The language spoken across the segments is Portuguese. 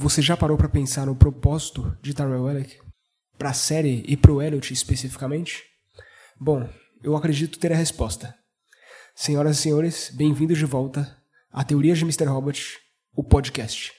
Você já parou para pensar no propósito de Tyrell Ellick? Para a série e para o Elliot especificamente? Bom, eu acredito ter a resposta. Senhoras e senhores, bem-vindos de volta a Teorias de Mr. Robot, o podcast.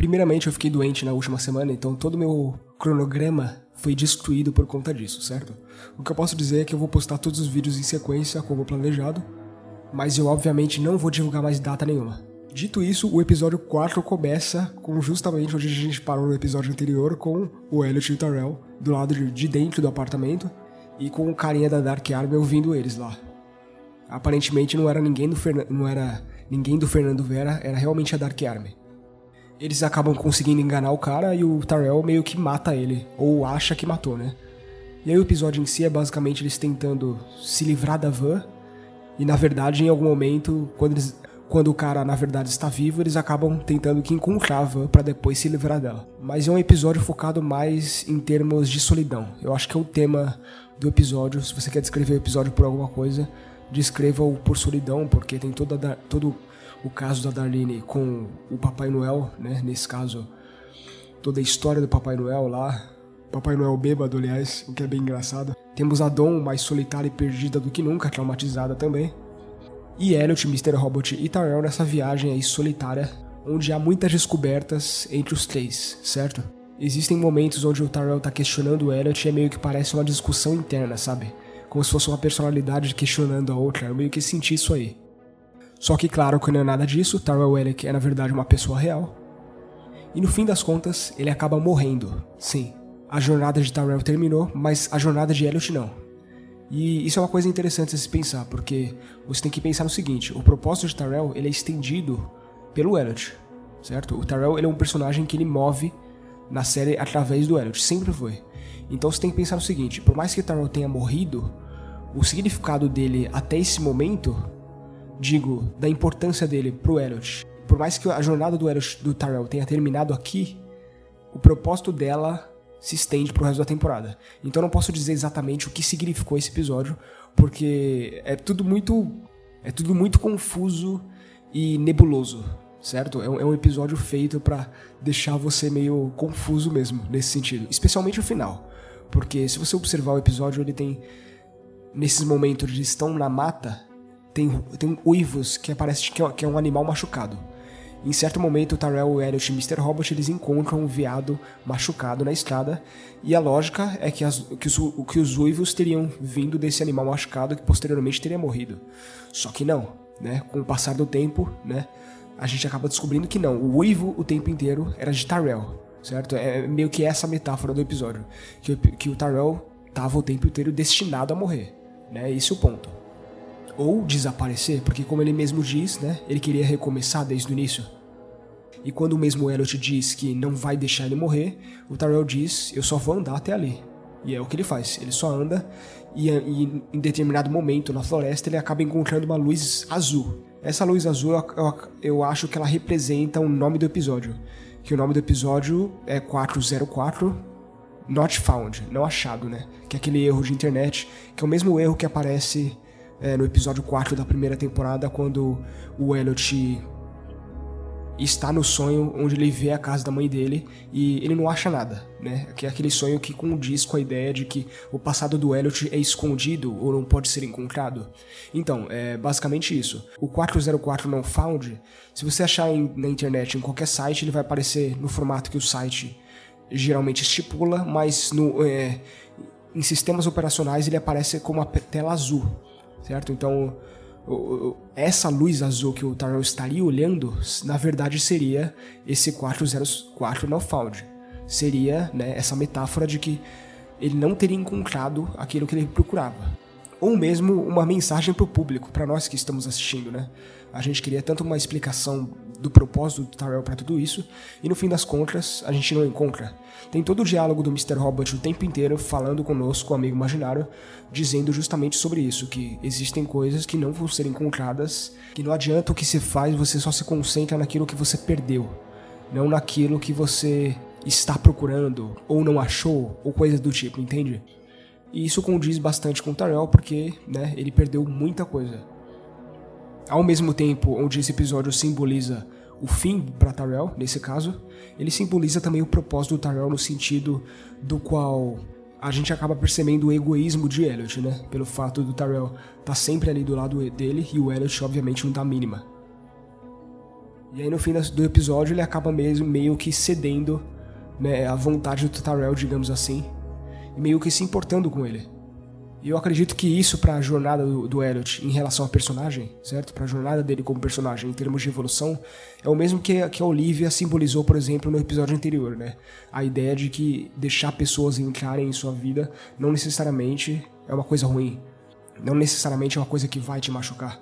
Primeiramente, eu fiquei doente na última semana, então todo meu cronograma foi destruído por conta disso, certo? O que eu posso dizer é que eu vou postar todos os vídeos em sequência, como planejado, mas eu obviamente não vou divulgar mais data nenhuma. Dito isso, o episódio 4 começa com justamente onde a gente parou no episódio anterior, com o Elliot e o Tyrell do lado de dentro do apartamento e com o carinha da Dark Army ouvindo eles lá. Aparentemente não era ninguém do, Fernan não era ninguém do Fernando Vera, era realmente a Dark Army eles acabam conseguindo enganar o cara e o Tyrell meio que mata ele, ou acha que matou, né? E aí o episódio em si é basicamente eles tentando se livrar da van, e na verdade, em algum momento, quando, eles, quando o cara na verdade está vivo, eles acabam tentando que encontrar a van pra depois se livrar dela. Mas é um episódio focado mais em termos de solidão. Eu acho que é o tema do episódio. Se você quer descrever o episódio por alguma coisa, descreva-o por solidão, porque tem toda, todo o caso da Darlene com o Papai Noel, né? Nesse caso, toda a história do Papai Noel lá. Papai Noel bêbado, aliás, o que é bem engraçado. Temos a Dawn mais solitária e perdida do que nunca, traumatizada também. E Elliot, Mr. Robot e Tyrell nessa viagem aí solitária, onde há muitas descobertas entre os três, certo? Existem momentos onde o Tyrell tá questionando o Elliot e é meio que parece uma discussão interna, sabe? Como se fosse uma personalidade questionando a outra, eu meio que senti isso aí. Só que claro que não é nada disso, Tyrell Ellick é na verdade uma pessoa real. E no fim das contas, ele acaba morrendo. Sim, a jornada de Tyrell terminou, mas a jornada de Elliot não. E isso é uma coisa interessante se pensar, porque você tem que pensar no seguinte, o propósito de Tyrell ele é estendido pelo Elliot, certo? O Tyrell ele é um personagem que ele move na série através do Elliot, sempre foi. Então você tem que pensar no seguinte, por mais que Tyrell tenha morrido, o significado dele até esse momento digo, da importância dele pro Elliot. Por mais que a jornada do Elliot do Tyrell tenha terminado aqui, o propósito dela se estende pro resto da temporada. Então não posso dizer exatamente o que significou esse episódio, porque é tudo muito é tudo muito confuso e nebuloso, certo? É um, é um episódio feito para deixar você meio confuso mesmo nesse sentido, especialmente o final, porque se você observar o episódio ele tem nesses momentos de estão na mata tem, tem uivos que parece que é, que é um animal machucado. Em certo momento, Tyrell, Elliot e Mr. Robot eles encontram um veado machucado na estrada, e a lógica é que, as, que, os, que os uivos teriam vindo desse animal machucado que posteriormente teria morrido. Só que não, né? Com o passar do tempo, né? A gente acaba descobrindo que não, o uivo o tempo inteiro era de Tyrell, certo? É meio que essa metáfora do episódio, que, que o Tyrell estava o tempo inteiro destinado a morrer, né? Esse é o ponto ou desaparecer, porque como ele mesmo diz, né, ele queria recomeçar desde o início. E quando o mesmo Elliot diz que não vai deixar ele morrer, o Tyrell diz: "Eu só vou andar até ali". E é o que ele faz. Ele só anda e, e em determinado momento na floresta ele acaba encontrando uma luz azul. Essa luz azul eu, eu, eu acho que ela representa o nome do episódio, que o nome do episódio é 404 Not Found, não achado, né? Que é aquele erro de internet, que é o mesmo erro que aparece é, no episódio 4 da primeira temporada, quando o Elliot está no sonho onde ele vê a casa da mãe dele e ele não acha nada, né? Que é aquele sonho que condiz com a ideia de que o passado do Elliot é escondido ou não pode ser encontrado. Então, é basicamente isso. O 404 não found, se você achar em, na internet em qualquer site, ele vai aparecer no formato que o site geralmente estipula, mas no, é, em sistemas operacionais ele aparece como uma tela azul certo? Então, essa luz azul que o Tyrell estaria olhando, na verdade seria esse 404 no found. Seria né, essa metáfora de que ele não teria encontrado aquilo que ele procurava. Ou mesmo uma mensagem para o público, para nós que estamos assistindo, né? A gente queria tanto uma explicação do propósito do Tyrell para tudo isso, e no fim das contas, a gente não encontra. Tem todo o diálogo do Mr. Robot o tempo inteiro falando conosco, o amigo imaginário, dizendo justamente sobre isso, que existem coisas que não vão ser encontradas, que não adianta o que se faz, você só se concentra naquilo que você perdeu, não naquilo que você está procurando, ou não achou, ou coisa do tipo, entende? E isso condiz bastante com o Tyrell porque, né, ele perdeu muita coisa. Ao mesmo tempo onde esse episódio simboliza o fim para Tyrell, nesse caso, ele simboliza também o propósito do Tyrell no sentido do qual a gente acaba percebendo o egoísmo de Elliot, né? Pelo fato do Tyrell estar tá sempre ali do lado dele e o Elliot, obviamente, não dá mínima. E aí no fim do episódio ele acaba mesmo meio que cedendo né, à vontade do Tyrell, digamos assim, meio que se importando com ele. E eu acredito que isso para a jornada do, do Elliot em relação ao personagem, certo? Para a jornada dele como personagem em termos de evolução, é o mesmo que, que a Olivia simbolizou, por exemplo, no episódio anterior, né? A ideia de que deixar pessoas entrarem em sua vida não necessariamente é uma coisa ruim. Não necessariamente é uma coisa que vai te machucar.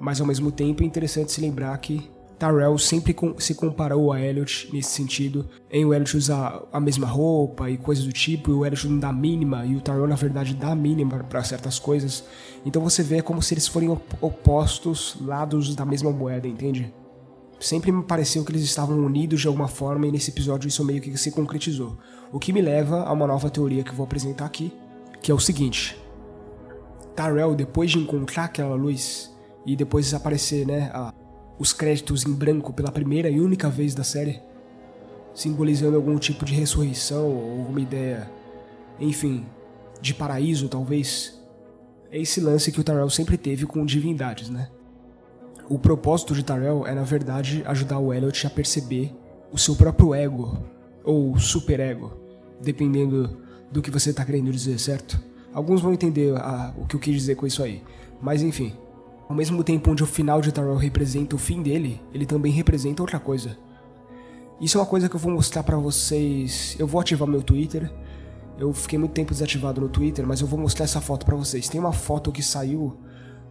Mas ao mesmo tempo é interessante se lembrar que Tyrell sempre se comparou a Elliot nesse sentido, em o Elliot usar a mesma roupa e coisas do tipo, e o Elliot não dá mínima, e o Tyrell na verdade dá mínima para certas coisas. Então você vê como se eles forem opostos lados da mesma moeda, entende? Sempre me pareceu que eles estavam unidos de alguma forma e nesse episódio isso meio que se concretizou. O que me leva a uma nova teoria que eu vou apresentar aqui, que é o seguinte: Tyrell, depois de encontrar aquela luz e depois aparecer, né, a os créditos em branco pela primeira e única vez da série, simbolizando algum tipo de ressurreição ou alguma ideia, enfim, de paraíso talvez. É esse lance que o Tyrell sempre teve com divindades, né? O propósito de Tyrell é, na verdade, ajudar o Elliot a perceber o seu próprio ego, ou superego, dependendo do que você está querendo dizer, certo? Alguns vão entender a, o que eu quis dizer com isso aí, mas enfim. Ao mesmo tempo onde o final de Tyrell representa o fim dele, ele também representa outra coisa. Isso é uma coisa que eu vou mostrar para vocês. Eu vou ativar meu Twitter. Eu fiquei muito tempo desativado no Twitter, mas eu vou mostrar essa foto para vocês. Tem uma foto que saiu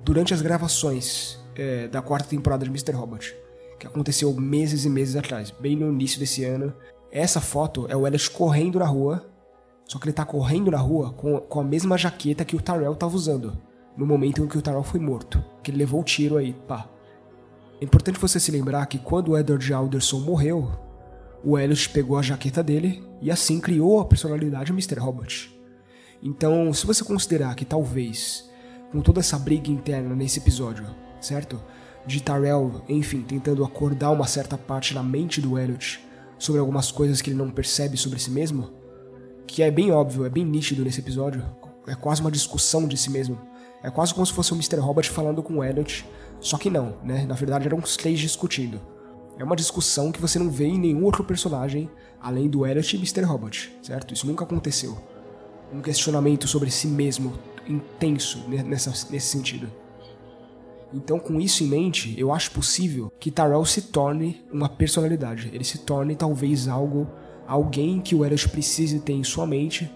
durante as gravações é, da quarta temporada de Mr. Robot, que aconteceu meses e meses atrás, bem no início desse ano. Essa foto é o Elliot correndo na rua, só que ele tá correndo na rua com, com a mesma jaqueta que o Tyrell tava usando no momento em que o Tyrell foi morto, que ele levou o tiro aí, pá. É importante você se lembrar que quando o Edward Alderson morreu, o Elliot pegou a jaqueta dele e assim criou a personalidade Mr. Robot. Então, se você considerar que talvez, com toda essa briga interna nesse episódio, certo? De Tyrell, enfim, tentando acordar uma certa parte na mente do Elliot sobre algumas coisas que ele não percebe sobre si mesmo, que é bem óbvio, é bem nítido nesse episódio, é quase uma discussão de si mesmo. É quase como se fosse o Mr. Robot falando com o Elliot, só que não, né? Na verdade eram os três discutindo. É uma discussão que você não vê em nenhum outro personagem além do Elliot e Mr. Robot, certo? Isso nunca aconteceu. Um questionamento sobre si mesmo intenso nessa, nesse sentido. Então, com isso em mente, eu acho possível que Tyrell se torne uma personalidade. Ele se torne talvez algo, alguém que o Elliot precise ter em sua mente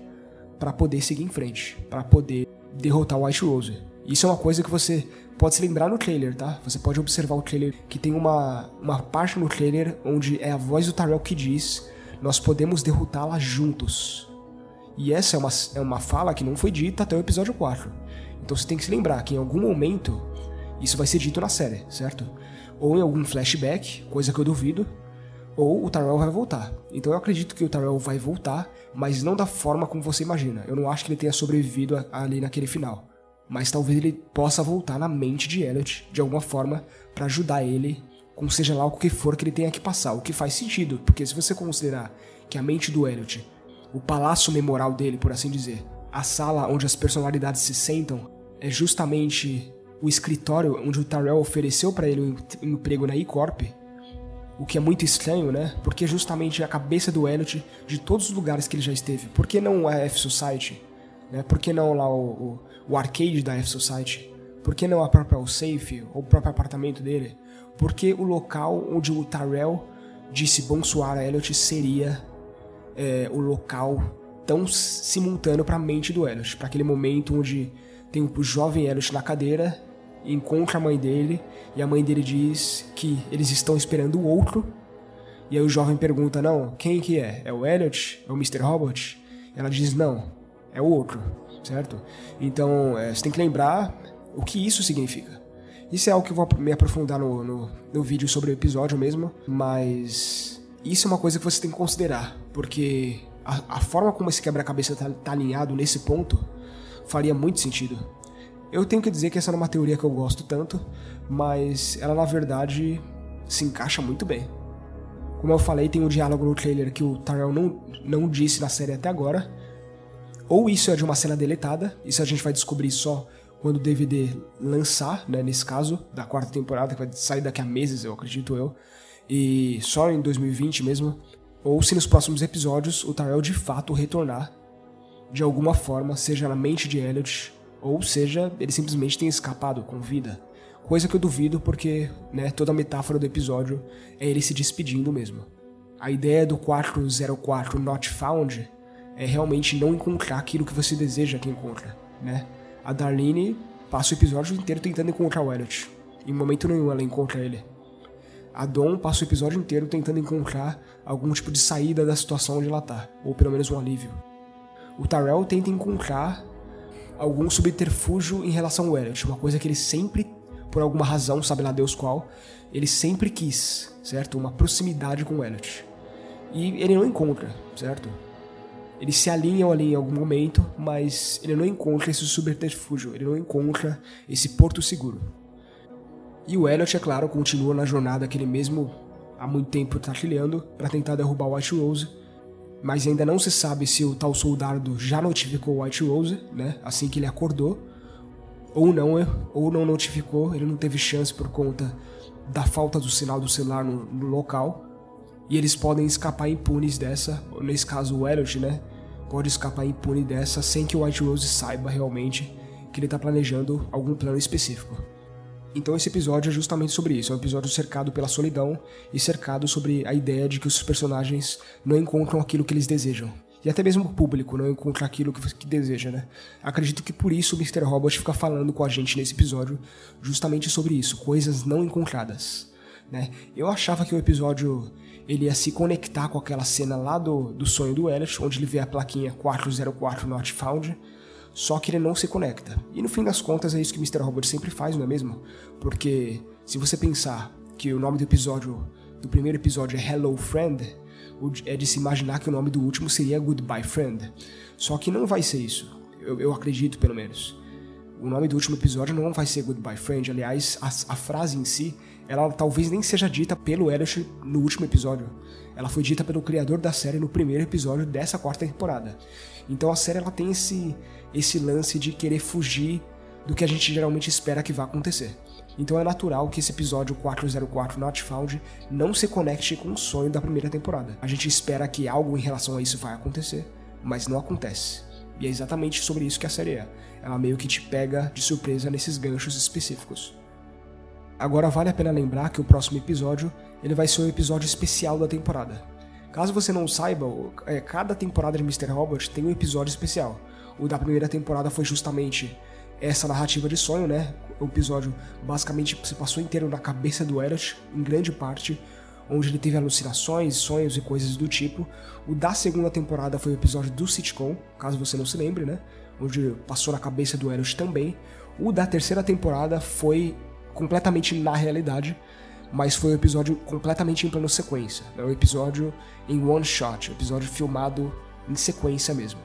para poder seguir em frente, para poder derrotar o White Rose. Isso é uma coisa que você pode se lembrar no trailer, tá? Você pode observar o trailer que tem uma, uma parte no trailer onde é a voz do Tyrell que diz: Nós podemos derrotá-la juntos. E essa é uma, é uma fala que não foi dita até o episódio 4. Então você tem que se lembrar que em algum momento isso vai ser dito na série, certo? Ou em algum flashback, coisa que eu duvido, ou o Tyrell vai voltar. Então eu acredito que o Tyrell vai voltar, mas não da forma como você imagina. Eu não acho que ele tenha sobrevivido ali naquele final. Mas talvez ele possa voltar na mente de Elliot de alguma forma para ajudar ele com seja lá o que for que ele tenha que passar. O que faz sentido, porque se você considerar que a mente do Elliot, o palácio memoral dele, por assim dizer, a sala onde as personalidades se sentam, é justamente o escritório onde o Tyrell ofereceu para ele um emprego na E-Corp, o que é muito estranho, né? Porque é justamente a cabeça do Elliot de todos os lugares que ele já esteve. Por que não a F-Society? Né? Por que não lá o, o, o arcade da F-Society? Por que não a própria safe ou o próprio apartamento dele? Porque o local onde o Tyrell disse bonsoir a Elliot seria é, o local tão simultâneo para a mente do Elliot, para aquele momento onde tem o jovem Elliot na cadeira encontra a mãe dele e a mãe dele diz que eles estão esperando o outro. E aí o jovem pergunta: Não, quem que é? É o Elliot? É o Mr. Robot? Ela diz: Não, é o outro, certo? Então é, você tem que lembrar o que isso significa. Isso é algo que eu vou me aprofundar no, no, no vídeo sobre o episódio mesmo, mas Isso é uma coisa que você tem que considerar, porque a, a forma como esse quebra-cabeça tá, tá alinhado nesse ponto faria muito sentido. Eu tenho que dizer que essa não é uma teoria que eu gosto tanto, mas ela na verdade se encaixa muito bem. Como eu falei, tem um diálogo no trailer que o Tyrell não, não disse na série até agora. Ou isso é de uma cena deletada, isso a gente vai descobrir só quando o DVD lançar, né, nesse caso, da quarta temporada, que vai sair daqui a meses, eu acredito eu, e só em 2020 mesmo, ou se nos próximos episódios o Tyrell de fato retornar de alguma forma, seja na mente de Elliot ou seja, ele simplesmente tem escapado com vida. Coisa que eu duvido porque né, toda a metáfora do episódio é ele se despedindo mesmo. A ideia do 404 Not Found é realmente não encontrar aquilo que você deseja que encontra, né? A Darlene passa o episódio inteiro tentando encontrar o Elliot. Em momento nenhum ela encontra ele. A Dawn passa o episódio inteiro tentando encontrar algum tipo de saída da situação onde ela tá, ou pelo menos um alívio. O Tyrell tenta encontrar algum subterfúgio em relação ao Elliot, uma coisa que ele sempre, por alguma razão, sabe lá Deus qual, ele sempre quis, certo? Uma proximidade com o Elliot. E ele não encontra, certo? Eles se alinham ali em algum momento, mas ele não encontra esse subterfúgio, ele não encontra esse porto seguro. E o Elliot, é claro, continua na jornada que ele mesmo há muito tempo está trilhando para tentar derrubar o White Rose, mas ainda não se sabe se o tal soldado já notificou o White Rose, né, assim que ele acordou, ou não, ou não notificou, ele não teve chance por conta da falta do sinal do celular no, no local, e eles podem escapar impunes dessa, nesse caso o Elliot, né, pode escapar impune dessa sem que o White Rose saiba realmente que ele está planejando algum plano específico. Então esse episódio é justamente sobre isso, é um episódio cercado pela solidão e cercado sobre a ideia de que os personagens não encontram aquilo que eles desejam. E até mesmo o público não encontra aquilo que, que deseja, né? Acredito que por isso o Mr. Robot fica falando com a gente nesse episódio justamente sobre isso, coisas não encontradas, né? Eu achava que o episódio ele ia se conectar com aquela cena lá do, do sonho do Elliot, onde ele vê a plaquinha 404 Not Found, só que ele não se conecta. E no fim das contas é isso que Mr. Robot sempre faz, não é mesmo? Porque se você pensar que o nome do episódio, do primeiro episódio é Hello Friend, é de se imaginar que o nome do último seria Goodbye Friend. Só que não vai ser isso. Eu, eu acredito, pelo menos. O nome do último episódio não vai ser Goodbye Friend. Aliás, a, a frase em si, ela talvez nem seja dita pelo Elliot no último episódio. Ela foi dita pelo criador da série no primeiro episódio dessa quarta temporada. Então a série ela tem esse, esse lance de querer fugir do que a gente geralmente espera que vá acontecer. Então é natural que esse episódio 404 Not Found não se conecte com o sonho da primeira temporada. A gente espera que algo em relação a isso vai acontecer, mas não acontece. E é exatamente sobre isso que a série é. Ela meio que te pega de surpresa nesses ganchos específicos. Agora vale a pena lembrar que o próximo episódio ele vai ser um episódio especial da temporada. Caso você não saiba, é, cada temporada de Mr. Robot tem um episódio especial. O da primeira temporada foi justamente essa narrativa de sonho, né? O episódio basicamente se passou inteiro na cabeça do Elliot, em grande parte, onde ele teve alucinações, sonhos e coisas do tipo. O da segunda temporada foi o episódio do sitcom, caso você não se lembre, né? Onde passou na cabeça do Elliot também. O da terceira temporada foi completamente na realidade, mas foi um episódio completamente em plano sequência. É um episódio em one shot, episódio filmado em sequência mesmo.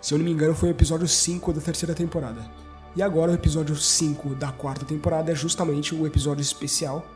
Se eu não me engano, foi o episódio 5 da terceira temporada. E agora o episódio 5 da quarta temporada é justamente o episódio especial.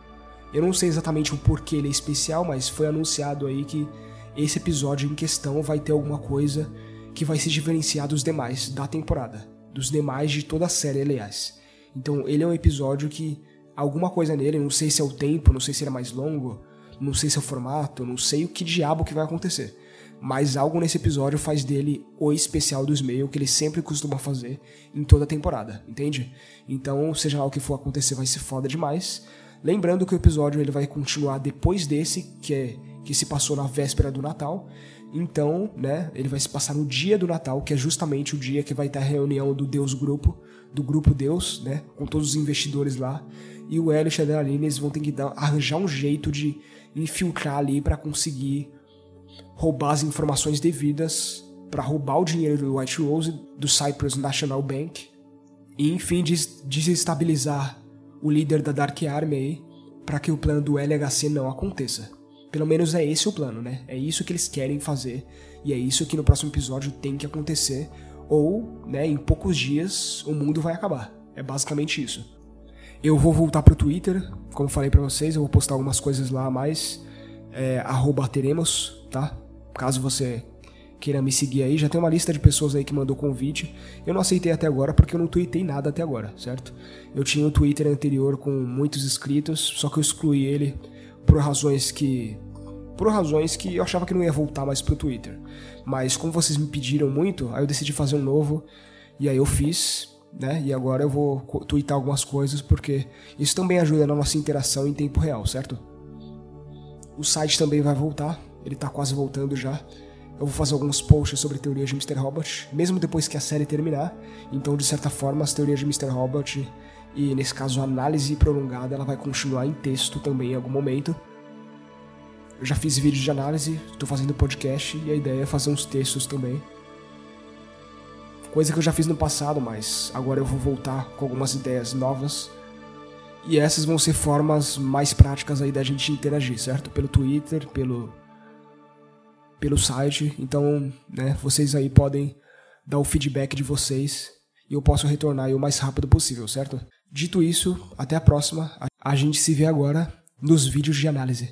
Eu não sei exatamente o porquê ele é especial, mas foi anunciado aí que esse episódio em questão vai ter alguma coisa que vai se diferenciar dos demais da temporada, dos demais de toda a série, aliás. Então ele é um episódio que alguma coisa nele, não sei se é o tempo, não sei se ele é mais longo, não sei se é o formato, não sei o que diabo que vai acontecer. Mas algo nesse episódio faz dele o especial do Smail que ele sempre costuma fazer em toda a temporada, entende? Então, seja lá o que for acontecer, vai ser foda demais. Lembrando que o episódio ele vai continuar depois desse, que é que se passou na véspera do Natal. Então, né, ele vai se passar no dia do Natal, que é justamente o dia que vai ter a reunião do Deus Grupo, do Grupo Deus, né, com todos os investidores lá. E o Elliot e a Adeline eles vão ter que dar, arranjar um jeito de infiltrar ali para conseguir roubar as informações devidas, para roubar o dinheiro do White Rose, do Cyprus National Bank, e enfim des desestabilizar o líder da Dark Army aí, para que o plano do LHC não aconteça. Pelo menos é esse o plano, né? É isso que eles querem fazer e é isso que no próximo episódio tem que acontecer ou, né, em poucos dias o mundo vai acabar. É basicamente isso. Eu vou voltar pro Twitter, como falei para vocês, eu vou postar algumas coisas lá a mais, é, teremos, tá? Caso você queira me seguir aí, já tem uma lista de pessoas aí que mandou convite. Eu não aceitei até agora porque eu não tuitei nada até agora, certo? Eu tinha um Twitter anterior com muitos inscritos, só que eu excluí ele por razões que por razões que eu achava que não ia voltar mais pro Twitter. Mas como vocês me pediram muito, aí eu decidi fazer um novo e aí eu fiz, né? E agora eu vou twittar algumas coisas porque isso também ajuda na nossa interação em tempo real, certo? O site também vai voltar, ele tá quase voltando já. Eu vou fazer alguns posts sobre teorias de Mr. Robot, mesmo depois que a série terminar. Então, de certa forma, as teorias de Mr. Robot e, nesse caso, a análise prolongada, ela vai continuar em texto também em algum momento. Eu já fiz vídeos de análise, estou fazendo podcast e a ideia é fazer uns textos também. Coisa que eu já fiz no passado, mas agora eu vou voltar com algumas ideias novas. E essas vão ser formas mais práticas aí da gente interagir, certo? Pelo Twitter, pelo pelo site. Então, né, vocês aí podem dar o feedback de vocês e eu posso retornar aí o mais rápido possível, certo? Dito isso, até a próxima. A gente se vê agora nos vídeos de análise.